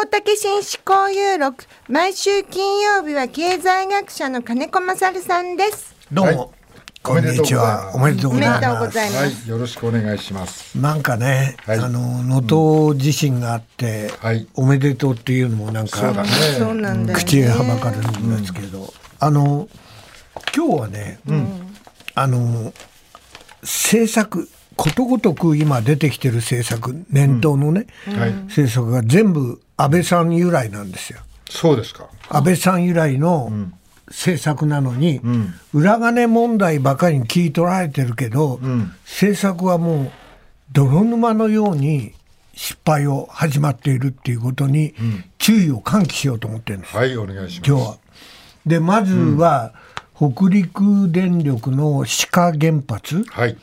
大竹紳士交友録毎週金曜日は経済学者の金子勝さんです。どうも、はい。こんにちは。おめでとうございます。ございます。はい、よろしくお願いします。なんかね、はい。あの能登地震があって、はい。おめでとうっていうのもなんかそうだね。ね。口へはばかるんですけど、あの今日はね、あの政策ことごとく今出てきてる政策念頭のね、はい、政策が全部安倍さん由来なんですよ。そうですか。安倍さん由来の政策なのに、裏金問題ばかりに聞い取られてるけど、政策はもう泥沼のように失敗を始まっているっていうことに注意を喚起しようと思ってるんです、はい、お願いします。今日は。でまずは、北陸電力の志賀原発はい、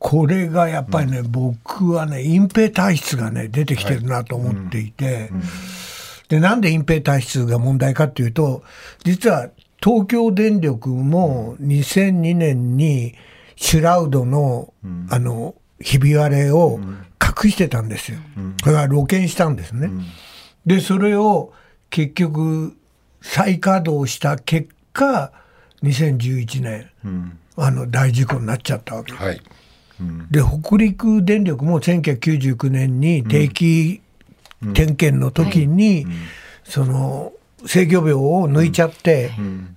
これがやっぱりね、僕はね隠蔽体質がね出てきてるなと思っていて、でなんで隠蔽体質が問題かっていうと実は東京電力も2002年にシュラウドの,、あのひび割れを隠してたんですよ。これは露見したんですね。でそれを結局再稼働した結果2011年、あの大事故になっちゃったわけ。ですはい、で北陸電力も1999年に定期点検の時に、その制御病を抜いちゃって、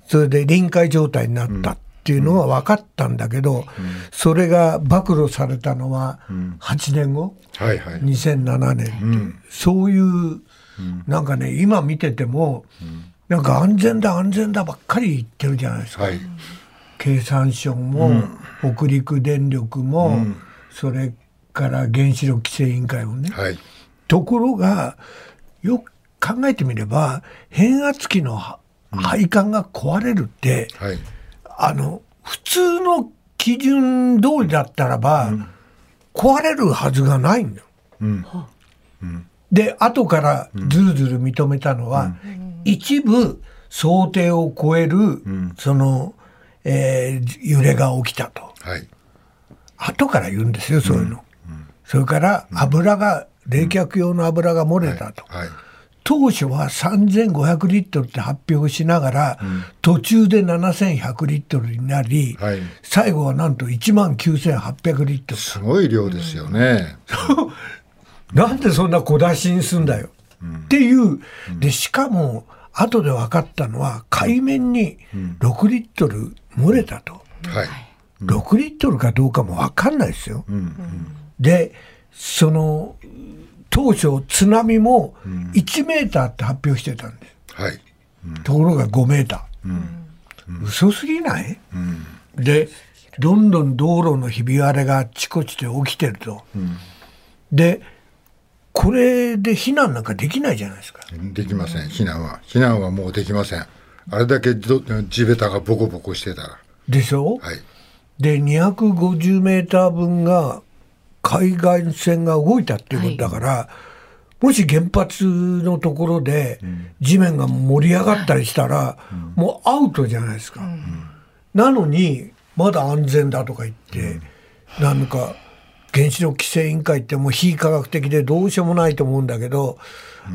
それで臨界状態になったっていうのは分かったんだけど、それが暴露されたのは8年後、はい、はい。2007年っていう、そういう、なんかね今見てても、なんか安全だ安全だばっかり言ってるじゃないですか。はい、経産省も、北陸電力も、それから原子力規制委員会もね、はい、ところがよく考えてみれば変圧器のは配管が壊れるって、はい、あの普通の基準通りだったらば、壊れるはずがないんだよ。で後からずるずる認めたのは、一部想定を超える、その、えー揺れが起きたと。はい、後から言うんですよそういうの、それから油が冷却用の油が漏れたと、はい、当初は3500リットルって発表しながら、途中で7100リットルになり、はい。最後はなんと1万9800リットル。すごい量ですよね。なんでそんな小出しにすんだよ、っていう。でしかも後で分かったのは海面に6リットル漏れたと、はい、6リットルかどうかも分かんないですよ。でその当初津波も1メーターって発表してたんです、はい、ところが5メーター、嘘すぎない、でどんどん道路のひび割れがあちこちで起きてると、でこれで避難なんかできないじゃないですか。できません。避難は、避難はもうできません。あれだけど地べたがボコボコしてたら。でしょ、はい、で250メーター分が海岸線が動いたっていうことだから、もし原発のところで地面が盛り上がったりしたら、もうアウトじゃないですか。なのにまだ安全だとか言って、なんか原子力規制委員会ってもう非科学的でどうしようもないと思うんだけど、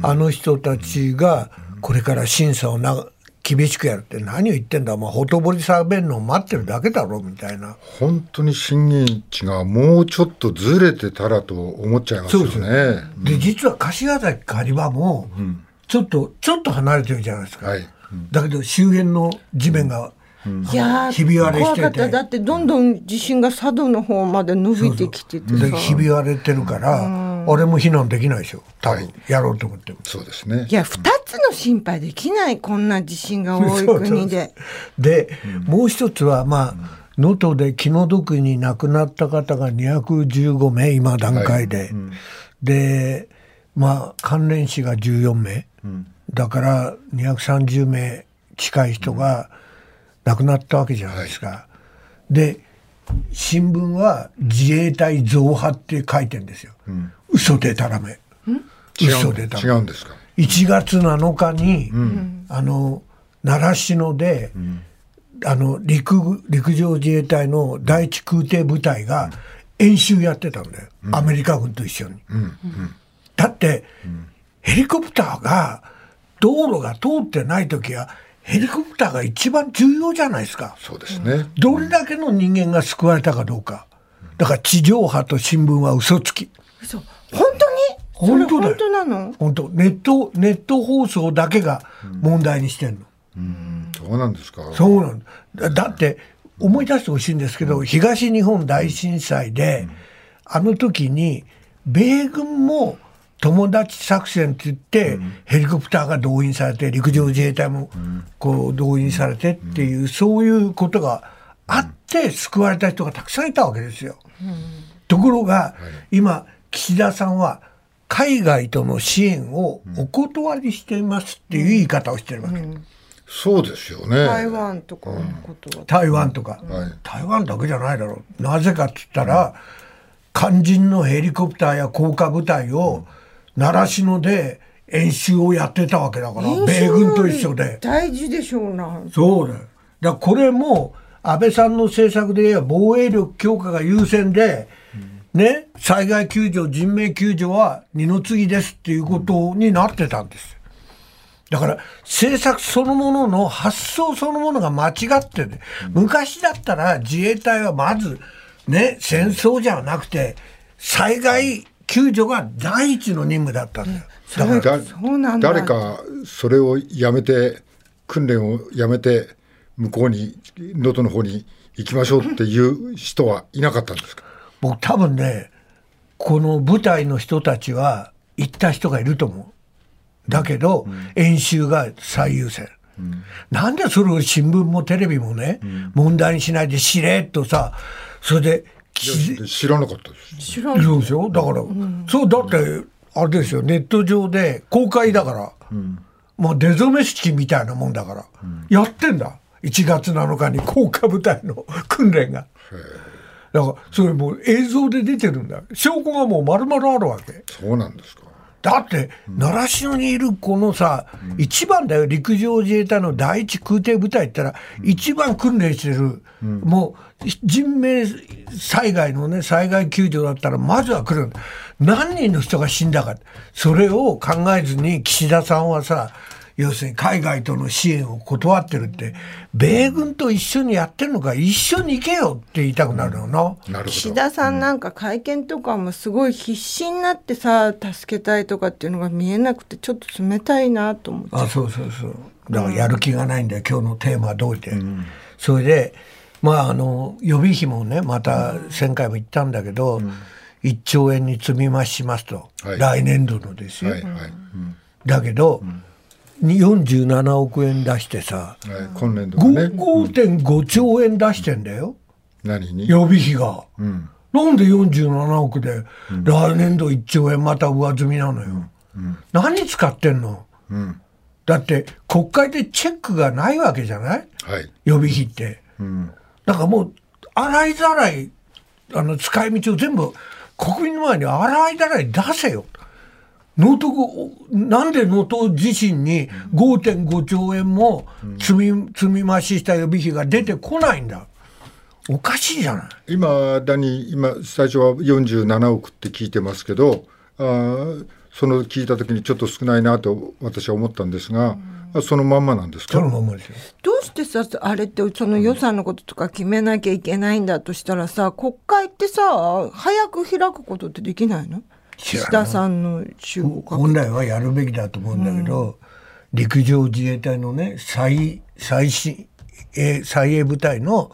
あの人たちがこれから審査をな厳しくやるって何を言ってんだ、まあ、ほとぼり冷めるのを待ってるだけだろみたいな。本当に震源地がもうちょっとずれてたらと思っちゃいますよそうね。で実は柏崎刈羽もちょっと、ちょっと離れてるじゃないですか、はい、だけど周辺の地面がいやーひび割れしてて。怖かった。だってどんどん地震が佐渡の方まで伸びてきててさ。でひび割れてるから、あれも避難できないでしょ。多分、やろうと思っても。そうですね。い。や2つの心配できないこんな地震が多い国で。で、もう一つはまあ能登で気の毒に亡くなった方が215名今段階で、でまあ関連死が14名、だから230名近い人が亡くなったわけじゃないですか。で新聞は自衛隊増派って書いてんですよ、嘘でたらめ。嘘でたらめ。違うんですか？1月7日に、あの習志野で、あの陸陸上自衛隊の第一空挺部隊が演習やってたんだよ、アメリカ軍と一緒に。だって、ヘリコプターが道路が通ってない時はヘリコプターが一番重要じゃないですか。そうですね。どれだけの人間が救われたかどうか。だから地上波と新聞は嘘つき。嘘。本当に？本当だよ。それ本当なの？本当。ネットネット放送だけが問題にしてんの。そうなんですか。そうなんだ。だって思い出してほしいんですけど、東日本大震災で、あの時に米軍も友達作戦って言って、ヘリコプターが動員されて陸上自衛隊もこう動員されてっていう、そういうことがあって救われた人がたくさんいたわけですよ。ところが、今岸田さんは海外との支援をお断りしていますっていう言い方をしてるわけ。そうですよね。台湾とかのことは、台湾とか、はい。台湾だけじゃないだろう。なぜかって言ったら、肝心のヘリコプターや降下部隊を習志野で演習をやってたわけだから米軍と一緒で。大事でしょうな。そうだよ。だこれも安倍さんの政策で言えば防衛力強化が優先で、ね、災害救助人命救助は二の次ですっていうことになってたんですよだから政策そのものの発想そのものが間違ってて、昔だったら自衛隊はまずね戦争じゃなくて災害救助が第一の任務だったんだよ。だから誰かそれをやめて訓練をやめて向こうに能登の方に行きましょうっていう人はいなかったんですか？僕多分ねこの部隊の人たちは行った人がいると思う。だけど、演習が最優先。なんでそれを新聞もテレビもね、問題にしないでしれっとさそれでき知らなかったです。知らんそうですよだから、そうだってあれですよネット上で公開だから、もう出初め式みたいなもんだから、やってんだ。1月7日に降下部隊の訓練が。だからそれもう映像で出てるんだ。証拠がもう丸々あるわけ。そうなんですか。だって習志野にいるこのさ、一番だよ。陸上自衛隊の第一空挺部隊ったら、一番訓練してる、もう人命災害のね災害救助だったらまずは来る。何人の人が死んだか。それを考えずに岸田さんはさ要するに海外との支援を断ってるって米軍と一緒にやってるのか一緒に行けよって言いたくなるよな。なるほ岸ど。田さんなんか会見とかもすごい必死になってさ助けたいとかっていうのが見えなくてちょっと冷たいなと思ってあそうそうそう。だからやる気がないんだよ、今日のテーマ通りで、それでまああの予備費もねまた前回も言ったんだけど、1兆円に積み増しますと、はい。来年度のですよ、はいはい。うん。だけど、に47億円出してさはい、今年度はね。5.5兆円出してんだよ何に？予備費が。うん。なんで47億で来年度1兆円また上積みなのよ、何使ってんの？うん。だって国会でチェックがないわけじゃない？はい。予備費って。うん。だからもう洗いざらいあの使い道を全部国民の前に洗いざらい出せよ。能登なんで能登地震に5.5兆円も積み積み増しした予備費が出てこないんだ。おかしいじゃない。今だに今最初は47億って聞いてますけどあーその聞いた時にちょっと少ないなと私は思ったんですが、あそのまんまなんですそのかままですよ。どうしてさあれってその予算のこととか決めなきゃいけないんだとしたらさ国会ってさ早く開くことってできないの？岸田さんの集合か本来はやるべきだと思うんだけど、陸上自衛隊のね最最新え最衛部隊の、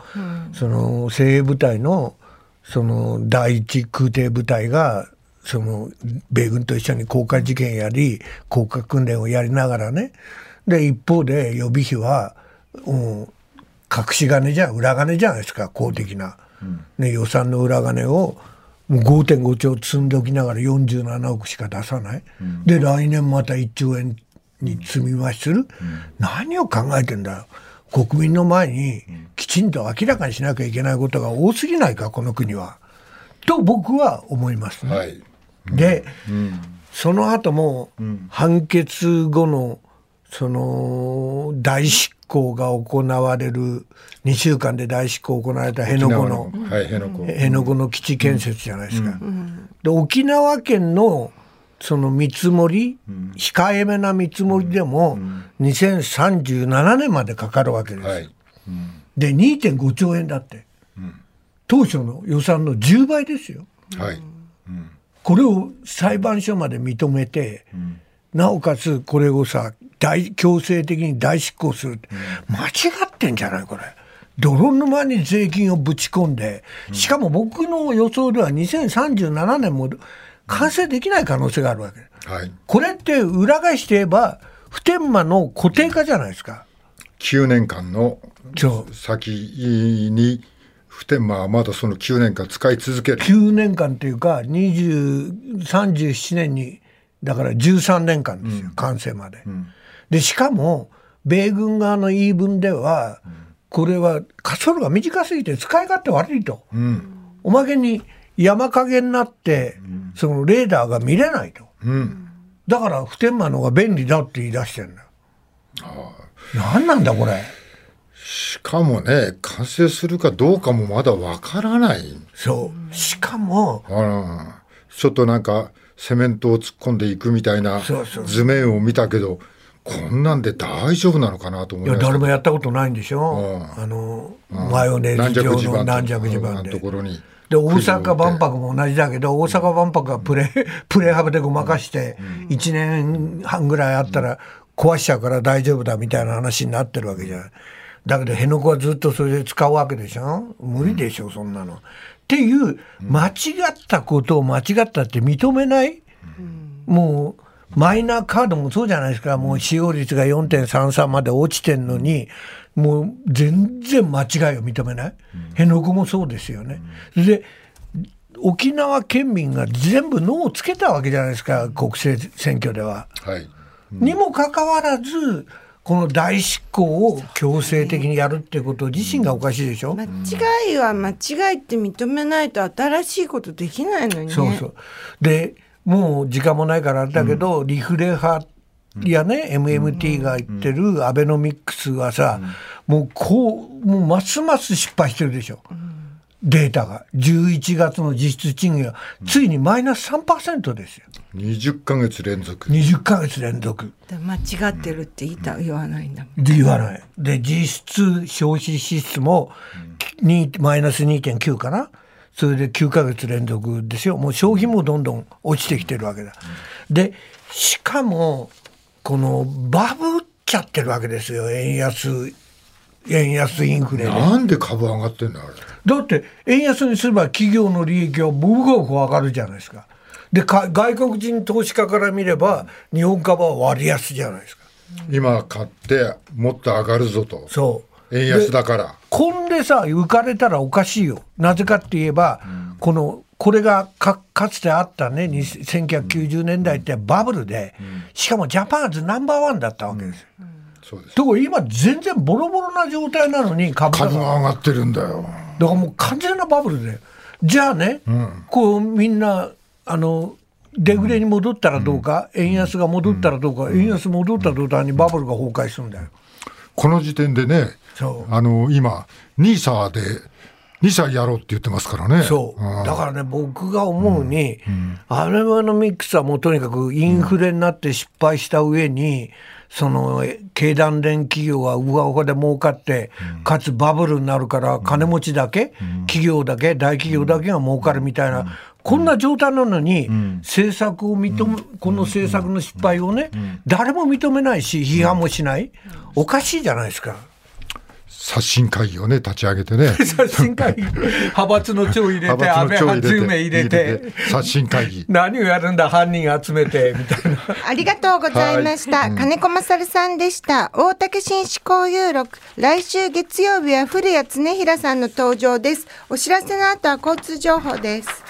その精鋭部隊のその第一空挺部隊がその米軍と一緒に降下事件やり降下訓練をやりながらね。で一方で予備費は、うん、隠し金じゃ裏金じゃないですか公的な、ね、予算の裏金をもう5.5兆積んでおきながら47億しか出さない、で来年また1兆円に積み増しする、何を考えてんだよ。国民の前にきちんと明らかにしなきゃいけないことが多すぎないかこの国は。と僕は思いますね。はい。で、その後も判決後のその大執行が行われる2週間で大執行行われた辺野古のはい辺野古。辺野古の基地建設じゃないですか。で沖縄県のその見積もり、控えめな見積もりでも2037年までかかるわけです。はい。で2.5兆円だって、当初の予算の10倍ですよ。はい。これを裁判所まで認めて、なおかつこれをさ大強制的に大執行する。って、間違ってんじゃないこれ。泥沼に税金をぶち込んで。しかも僕の予想では2037年も完成できない可能性があるわけ。はい。これって裏返して言えば普天間の固定化じゃないですか。9年間の先に普天間はまだその9年間使い続ける。9年間っていうか20 37年にだから13年間ですよ、完成まで。でしかも米軍側の言い分では、これは滑走路が短すぎて使い勝手悪いと、おまけに山陰になって、そのレーダーが見れないと。うん。だから普天間の方が便利だって言い出してるんだよ。何なんだこれ。しかもね、完成するかどうかもまだわからない。そう。しかもあら。ちょっとなんかセメントを突っ込んでいくみたいなそうそう。図面を見たけど、こんなんで大丈夫なのかなと思いやいました誰もやったことないんでしょ、うん。あのマヨネーズ状の軟弱地盤ので。ところに。で大阪万博も同じだけど大阪万博はプレ プレハブでごまかして1年半ぐらいあったら壊しちゃうから大丈夫だみたいな話になってるわけじゃない。だけど辺野古はずっとそれで使うわけでしょ。無理でしょそんなの。っていう間違ったことを間違ったって認めない？もうマイナーカードもそうじゃないですか、もう使用率が4.33まで落ちてんのに、もう全然間違いを認めない、辺野古もそうですよね。で沖縄県民が全部ノーをつけたわけじゃないですか、国政選挙では。はい。にもかかわらず、この大執行を強制的にやるっていうこと自身がおかしいでしょ、間違いは間違いって認めないと新しいことできないのにね。そうそう。で、もう時間もないからあれだけど、リフレ派やね、MMT が言ってるアベノミックスはさ、もうこう、もうますます失敗してるでしょ。データが。11月の実質賃金が、ついにマイナス3%ですよ。20ヶ月連続。20ヶ月連続。で間違ってるって言いた言わないんだもん。で言わない。で、実質消費支出も、にマイナス2.9かな。それで9ヶ月連続ですよ。もう消費もどんどん落ちてきてるわけだ。で、しかも、このバブっちゃってるわけですよ。円安、円安インフレで。なんで株上がってんだあれ。だって円安にすれば企業の利益はボブボブ上がるじゃないですか。でか外国人投資家から見れば日本株は割安じゃないですか。今買ってもっと上がるぞと。そう。円安だから。こんでさ浮かれたらおかしいよ。なぜかって言えば、このこれがかかつてあったねに1990年代ってバブルで、しかもジャパンズナンバーワンだったわけです。よ。そうです。とこ今全然ボロボロな状態なのに株価株がが上がってるんだよ。だからもう完全なバブルで。じゃあね、こうみんなあのデフレに戻ったらどうか、円安が戻ったらどうか、円安戻った途端にバブルが崩壊するんだよ。この時点でね、あの今ニーサで2歳やろうって言ってますからね。そう。ん。だからね、僕が思うに、アベノミックスはもうとにかくインフレになって失敗した上に、そのえ経団連企業はうわうわで儲かって、かつバブルになるから金持ちだけ、企業だけ大企業だけが儲かるみたいな、こんな状態なのに、政策を認め、この政策の失敗をね、誰も認めないし批判もしない、おかしいじゃないですか。刷新会議をね立ち上げてね。刷新会議派閥の長入れて派安倍派10名入れて。刷新会議。何をやるんだ犯人集めてみたいな ありがとうございました。金子勝さんでした。大竹紳士交友録。来週月曜日は古谷恒平さんの登場です。お知らせの後は交通情報です。